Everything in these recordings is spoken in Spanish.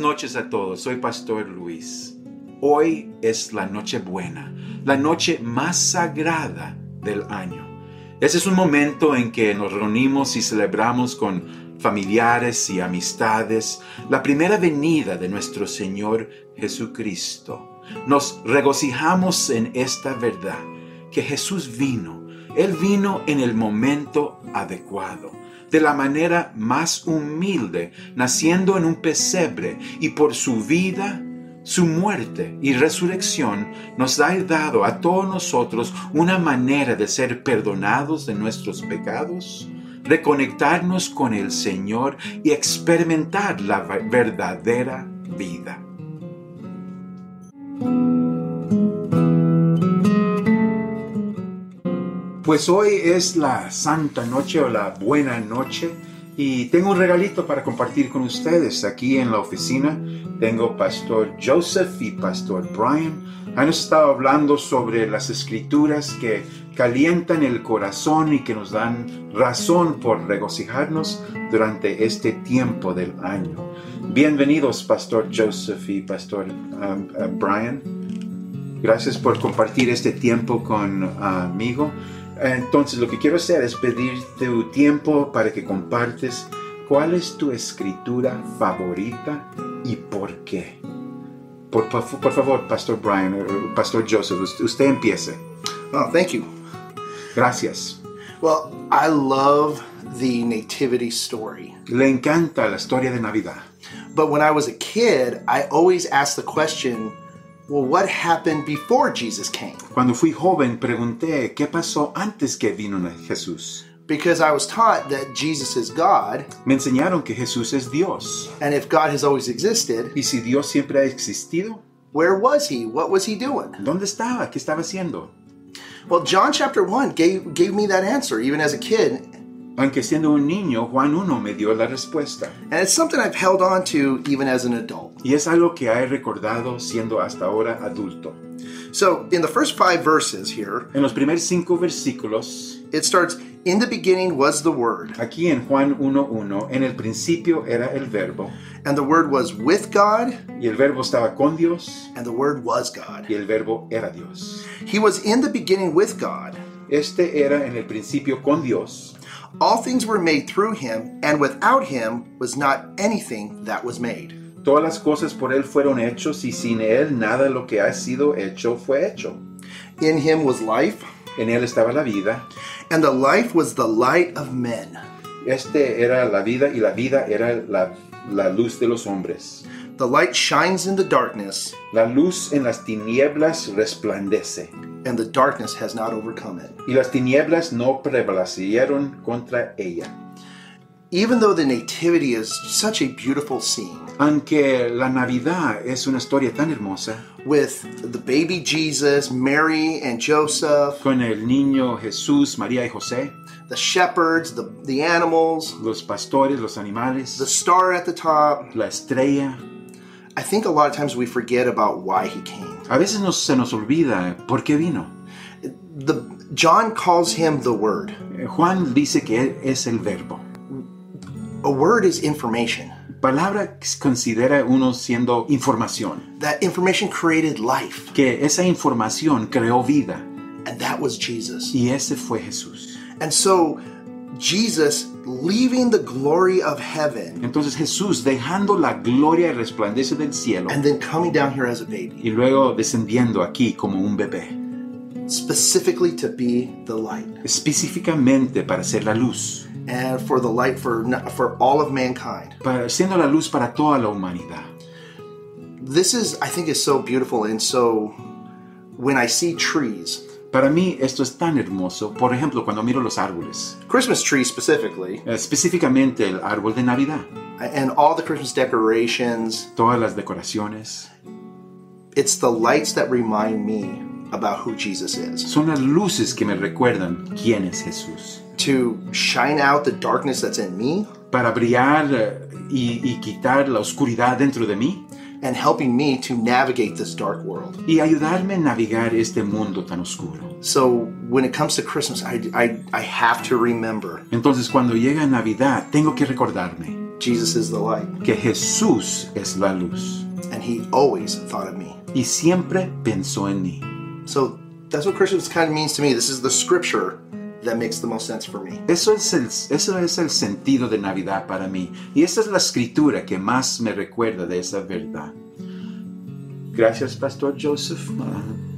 Noches a todos, soy Pastor Luis. Hoy es la noche buena, la noche más sagrada del año. Ese es un momento en que nos reunimos y celebramos con familiares y amistades la primera venida de nuestro Señor Jesucristo. Nos regocijamos en esta verdad, que Jesús vino. Él vino en el momento adecuado de la manera más humilde, naciendo en un pesebre y por su vida, su muerte y resurrección nos ha dado a todos nosotros una manera de ser perdonados de nuestros pecados, reconectarnos con el Señor y experimentar la verdadera vida. Pues hoy es la Santa Noche o la Buena Noche y tengo un regalito para compartir con ustedes aquí en la oficina. Tengo Pastor Joseph y Pastor Brian. Han estado hablando sobre las escrituras que calientan el corazón y que nos dan razón por regocijarnos durante este tiempo del año. Bienvenidos Pastor Joseph y Pastor um, uh, Brian. Gracias por compartir este tiempo conmigo. Entonces lo que quiero hacer es pedir tu tiempo para que compartes cuál es tu escritura favorita y por qué. Por, por, por favor, Pastor Brian, eh, Pastor Joseph, usted empiece. Oh, thank you. Gracias. Well, I love the nativity story. Le encanta la historia de Navidad. But when I was a kid, I always asked the question, well, what happened before Jesus came? Cuando fui joven pregunté qué pasó antes que vino Jesús. Because I was taught that Jesus is God, Me enseñaron que Jesús es Dios. and if God has always existed, Y si Dios siempre ha existido, where was he? What was he doing? ¿dónde estaba? ¿Qué estaba haciendo? Well, John chapter 1 gave, gave me that answer, even as a kid. Aunque siendo un niño, Juan 1 me dio la respuesta. And it's something I've held on to even as an adult. Y es algo que he recordado siendo hasta ahora adulto. So, in the first five verses here, En los primeros cinco versículos, it starts In the beginning was the Word, aquí en Juan 1.1, en el principio era el verbo, and the Word was with God, y el verbo estaba con Dios, and the Word was God. y el verbo era Dios. He was in the beginning with God. Este era en el principio con Dios. All things were made through him, and without him was not anything that was made. Todas las cosas por Él fueron hechos, y sin Él nada lo que ha sido hecho fue hecho. In him was life, En Él estaba la vida. and the life was the light of men. Este era la vida, y la vida era la, la luz de los hombres. The light shines in the darkness, La luz en las tinieblas resplandece, and the darkness has not overcome it. y las tinieblas no prevalecieron contra ella. Even though the Nativity is such a beautiful scene, Aunque la Navidad es una historia tan hermosa, with the baby Jesus, Mary and Joseph, con el niño Jesús, María y José, the shepherds, the, the animals, los pastores, los animales, the star at the top, la estrella, I think a lot of times we forget about why he came. A veces nos, se nos olvida por qué vino. The John calls him the Word. Eh, Juan dice que es el verbo. A word is information. Palabra considera uno siendo información, That information created life, que esa información creó vida, and that was Jesus. y ese fue Jesús. And so, Jesus leaving the glory of heaven Entonces Jesús, dejando la gloria y resplandece del cielo, and then coming down here as a baby, y luego descendiendo aquí como un bebé, specifically to be the light específicamente para ser la luz, and for the light for for all of mankind. para, siendo la luz para toda la humanidad. This is, I think, is so beautiful, and so when I see trees, Para mí esto es tan hermoso, por ejemplo, cuando miro los árboles, Christmas trees specifically, eh, específicamente el árbol de Navidad, and all the Christmas decorations, todas las decoraciones, it's the lights that remind me about who Jesus is. son las luces que me recuerdan quién es Jesús. To shine out the darkness that's in me. Para brillar eh, y, y quitar la oscuridad dentro de mí and helping me to navigate this dark world. y ayudarme a navegar este mundo tan oscuro. So when it comes to Christmas, I, I, I have to remember Entonces cuando llega Navidad tengo que recordarme Jesus is the light. que Jesús es la luz And he always thought of me. y siempre pensó en mí. So that's what Christmas kind of means to me. This is the scripture that makes the most sense for me. Eso es, el, eso es el sentido de Navidad para mí y esa es la escritura que más me recuerda de esa verdad. Gracias, Pastor Joseph.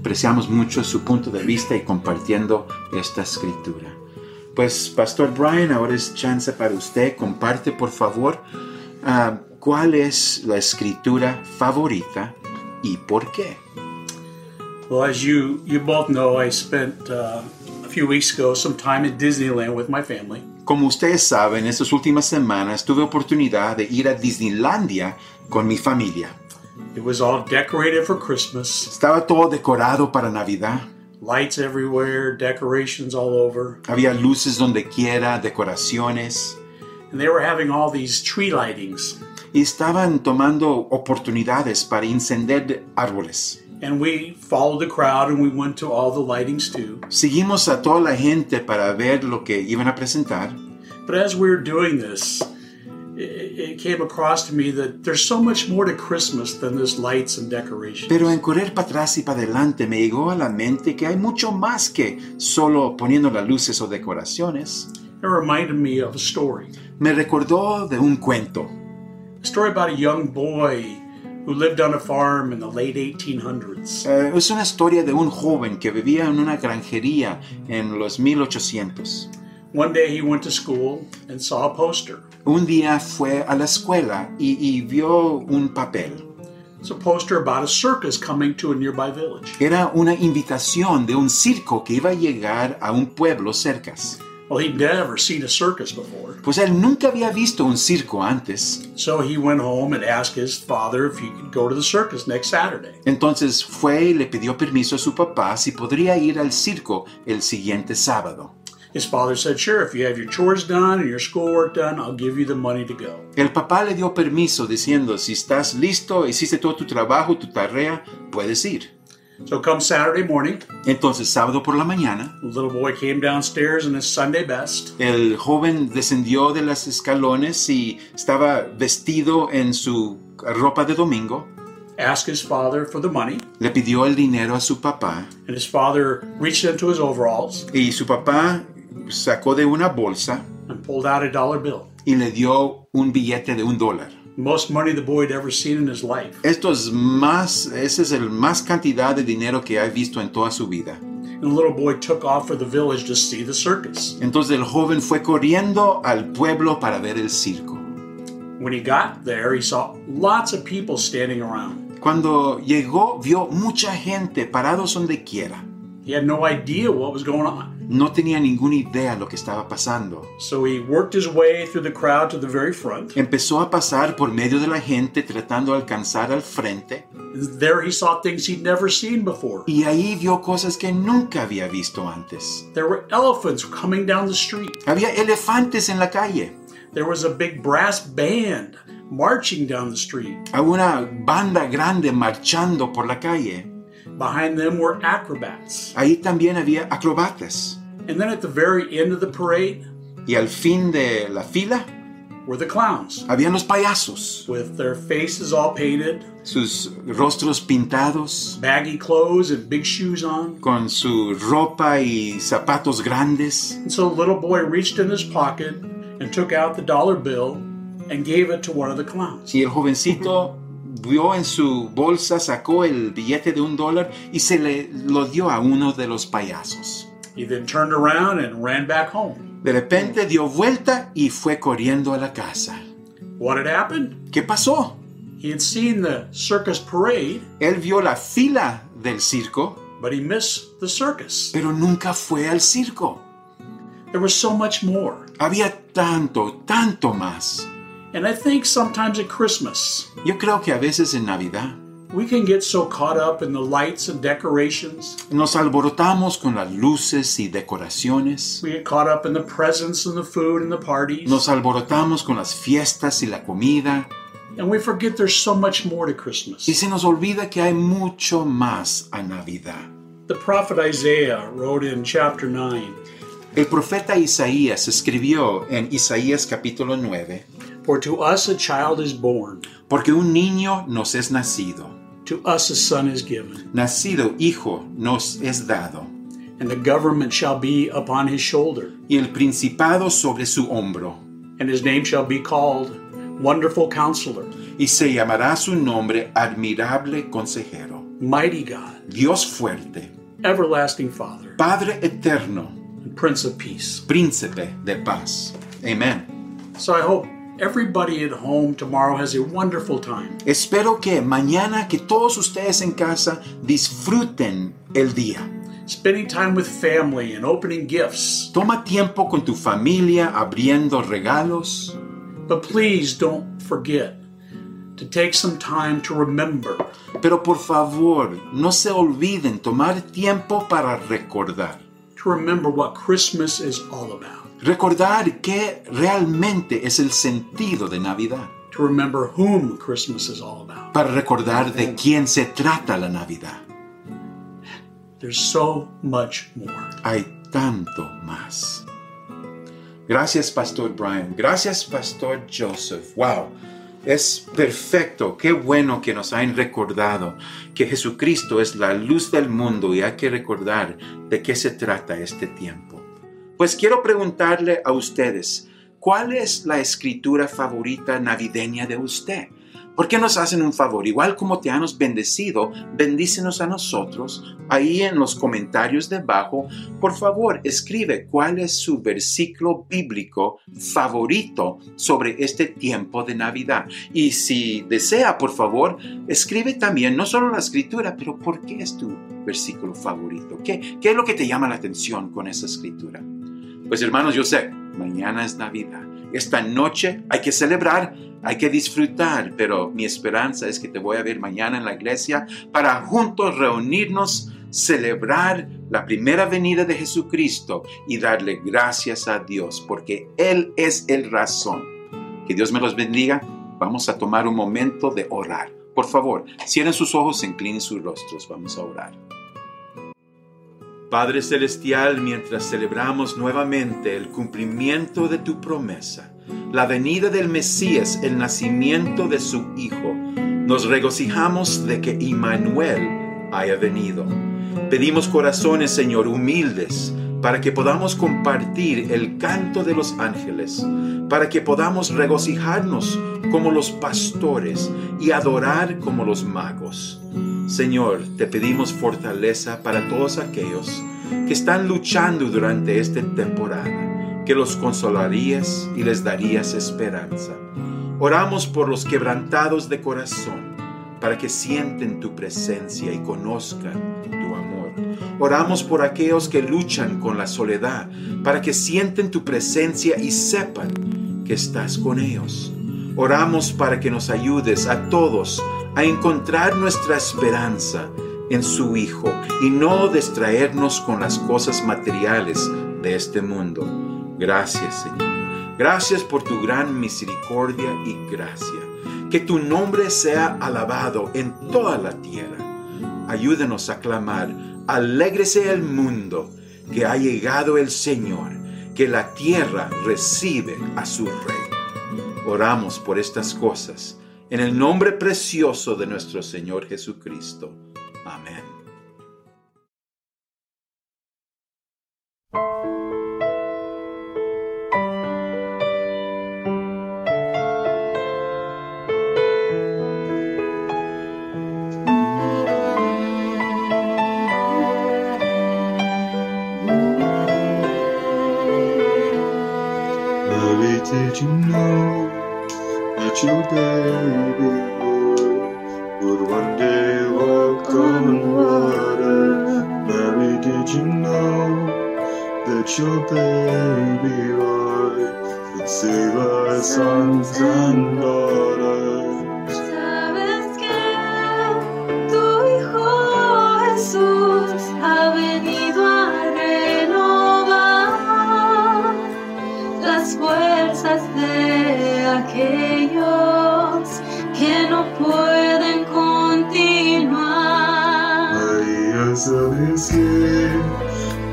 Apreciamos mucho su punto de vista y compartiendo esta escritura. Pues, Pastor Brian, ahora es chance para usted. Comparte, por favor, ah, cuál es la escritura favorita y por qué. Well, as you you both know, I spent uh, few weeks ago some time at Disneyland with my family. Como ustedes saben, estas últimas semanas tuve oportunidad de ir a Disneylandia con mi familia. It was all decorated for Christmas, Estaba todo decorado para Navidad. lights everywhere, decorations all over, Había luces donde quiera, decoraciones. and they were having all these tree lightings. Y estaban tomando oportunidades para encender árboles. And we followed the crowd and we went to all the lightings too. Seguimos a toda la gente para ver lo que iban a presentar. But as we were doing this, it, came across to me that there's so much more to Christmas than this lights and decorations. Pero en correr para atrás y para adelante me llegó a la mente que hay mucho más que solo poniendo las luces o decoraciones. It reminded me of a story. Me recordó de un cuento. A story about a young boy who lived on a farm in the late 1800s. Eh, es una historia de un joven que vivía en una granjería en los 1800. One day he went to school and saw a poster. Un día fue a la escuela y, y vio un papel. It's a poster about a circus coming to a nearby village. Era una invitación de un circo que iba a llegar a un pueblo cercas. Well, he'd never seen a circus before. Pues él nunca había visto un circo antes. So he went home and asked his father if he could go to the circus next Saturday. Entonces fue y le pidió permiso a su papá si podría ir al circo el siguiente sábado. His father said, Sure, if you have your chores done and your schoolwork done, I'll give you the money to go. El papá le dio permiso diciendo, si estás listo, hiciste todo tu trabajo, tu tarea, puedes ir. So come Saturday morning, Entonces sábado por la mañana, the little boy came downstairs in his Sunday best. el joven descendió de las escalones y estaba vestido en su ropa de domingo. asked his father for the money, Le pidió el dinero a su papá and his father reached into his overalls y su papá sacó de una bolsa and pulled out a dollar bill. y le dio un billete de un dólar. Most money the boy had ever seen in his life. Esto es más, ese es el más cantidad de dinero que ha visto en toda su vida. And the little boy took off for the village to see the circus. Entonces el joven fue corriendo al pueblo para ver el circo. When he got there, he saw lots of people standing around. Cuando llegó, vio mucha gente parados donde quiera. He had no idea what was going on. No tenía ninguna idea lo que estaba pasando. So he worked his way through the crowd to the very front. Empezó a pasar por medio de la gente tratando de alcanzar al frente there he saw things he'd never seen before. y ahí vio cosas que nunca había visto antes. There were elephants coming down the street. Había elefantes en la calle. There was a big brass band marching down the street. Había una banda grande marchando por la calle. Behind them were acrobats. Ahí también había acrobatas. And then at the very end of the parade Y al fin de la fila were the clowns habían los payasos, with their faces all painted, sus rostros pintados, baggy clothes, and big shoes on. con su ropa y zapatos grandes. And so the little boy reached in his pocket and took out the dollar bill and gave it to one of the clowns. Y el jovencito vio en su bolsa, sacó el billete de un dólar y se le lo dio a uno de los payasos. He then turned around and ran back home. De repente dio vuelta y fue corriendo a la casa. What had happened? ¿Qué pasó? He had seen the circus parade, Él vio la fila del circo, but he missed the circus. pero nunca fue al circo. There was so much more. Había tanto, tanto más. And I think sometimes at Christmas, Yo creo que a veces en Navidad we can get so caught up in the lights and decorations. nos alborotamos con las luces y decoraciones. We get caught up in the presents and the food and the parties. Nos alborotamos con las fiestas y la comida. And we forget there's so much more to Christmas. Y se nos olvida que hay mucho más a Navidad. The prophet Isaiah wrote in chapter 9 El profeta Isaías escribió en Isaías capítulo 9, For to us a child is born, Porque un niño nos es nacido, to us a son is given, nacido hijo nos es dado, and the government shall be upon his shoulder, y el principado sobre su hombro, and his name shall be called Wonderful Counselor, y se llamará su nombre admirable consejero, Mighty God, Dios fuerte, Everlasting Father, Padre eterno, Prince of Peace. príncipe de paz. Amén. So I hope everybody at home tomorrow has a wonderful time. Espero que mañana que todos ustedes en casa disfruten el día. Spending time with family and opening gifts. Toma tiempo con tu familia abriendo regalos, But please don't forget to take some time to remember pero por favor no se olviden tomar tiempo para recordar. to remember what Christmas is all about. Recordar que realmente es el sentido de Navidad. To remember whom Christmas is all about. Para recordar de quién se trata la Navidad. There's so much more. Hay tanto más. Gracias, Pastor Brian. Gracias, Pastor Joseph. Wow. Es perfecto. Qué bueno que nos hayan recordado que Jesucristo es la luz del mundo y hay que recordar de qué se trata este tiempo. Pues quiero preguntarle a ustedes, ¿cuál es la escritura favorita navideña de usted? ¿Por qué nos hacen un favor? Igual como te han bendecido, bendícenos a nosotros. Ahí en los comentarios debajo, por favor, escribe cuál es su versículo bíblico favorito sobre este tiempo de Navidad. Y si desea, por favor, escribe también no solo la escritura, pero por qué es tu versículo favorito. ¿Qué, qué es lo que te llama la atención con esa escritura? Pues hermanos, yo sé, mañana es Navidad. Esta noche hay que celebrar, hay que disfrutar, pero mi esperanza es que te voy a ver mañana en la iglesia para juntos reunirnos, celebrar la primera venida de Jesucristo y darle gracias a Dios, porque Él es el razón. Que Dios me los bendiga. Vamos a tomar un momento de orar. Por favor, cierren sus ojos, inclinen sus rostros. Vamos a orar. Padre Celestial, mientras celebramos nuevamente el cumplimiento de tu promesa, la venida del Mesías, el nacimiento de su Hijo, nos regocijamos de que Immanuel haya venido. Pedimos corazones, Señor, humildes, para que podamos compartir el canto de los ángeles, para que podamos regocijarnos como los pastores y adorar como los magos. Señor, te pedimos fortaleza para todos aquellos que están luchando durante esta temporada, que los consolarías y les darías esperanza. Oramos por los quebrantados de corazón, para que sienten tu presencia y conozcan tu amor. Oramos por aquellos que luchan con la soledad, para que sienten tu presencia y sepan que estás con ellos. Oramos para que nos ayudes a todos a encontrar nuestra esperanza en su Hijo y no distraernos con las cosas materiales de este mundo. Gracias, Señor. Gracias por tu gran misericordia y gracia. Que tu nombre sea alabado en toda la tierra. Ayúdenos a clamar, alégrese el mundo, que ha llegado el Señor, que la tierra recibe a su Rey. Oramos por estas cosas en el nombre precioso de nuestro Señor Jesucristo. Amén. That your baby would one day walk on water? Mary, did you know that your baby boy would save our sons and daughters? Sabes que tu pueden continuar. María, sabes que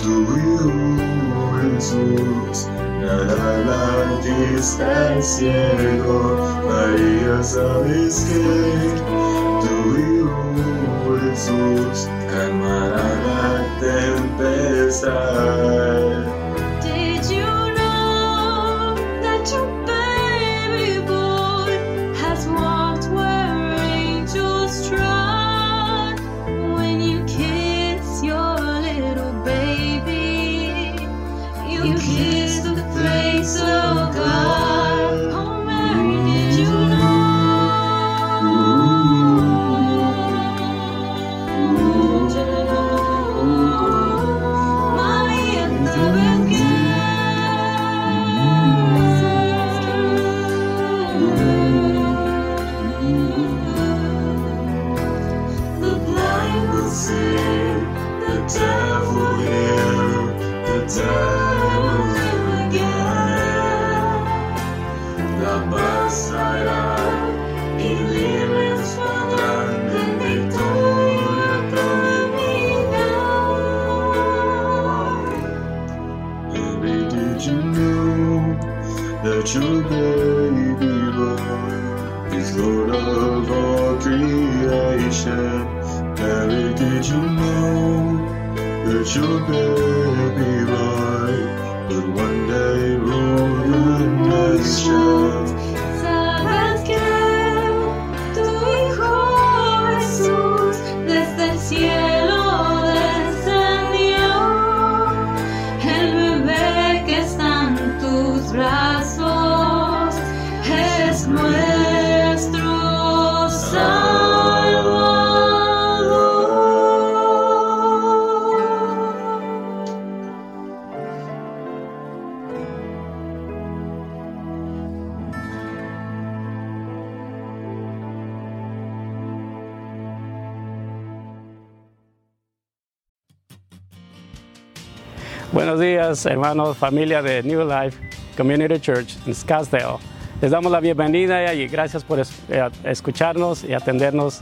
tu Hijo Jesús la dice el cielo, María sabes que tu Hijo Jesús calmará la tempestad. see the devil here, the devil. Did you know that your baby Buenos días, hermanos, familia de New Life Community Church en Scottsdale. Les damos la bienvenida y gracias por eh, escucharnos y atendernos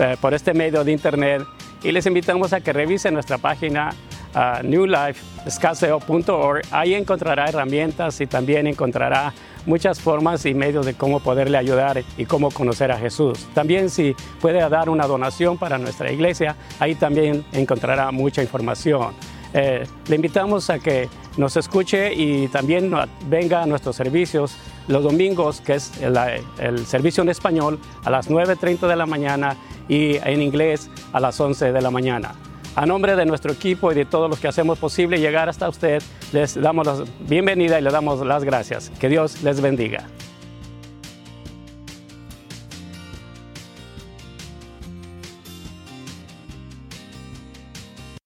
eh, por este medio de internet. Y les invitamos a que revisen nuestra página uh, newlifescottsdale.org. Ahí encontrará herramientas y también encontrará muchas formas y medios de cómo poderle ayudar y cómo conocer a Jesús. También si puede dar una donación para nuestra iglesia, ahí también encontrará mucha información. Eh, le invitamos a que nos escuche y también venga a nuestros servicios los domingos, que es el, el servicio en español a las 9.30 de la mañana y en inglés a las 11 de la mañana. A nombre de nuestro equipo y de todos los que hacemos posible llegar hasta usted, les damos la bienvenida y le damos las gracias. Que Dios les bendiga.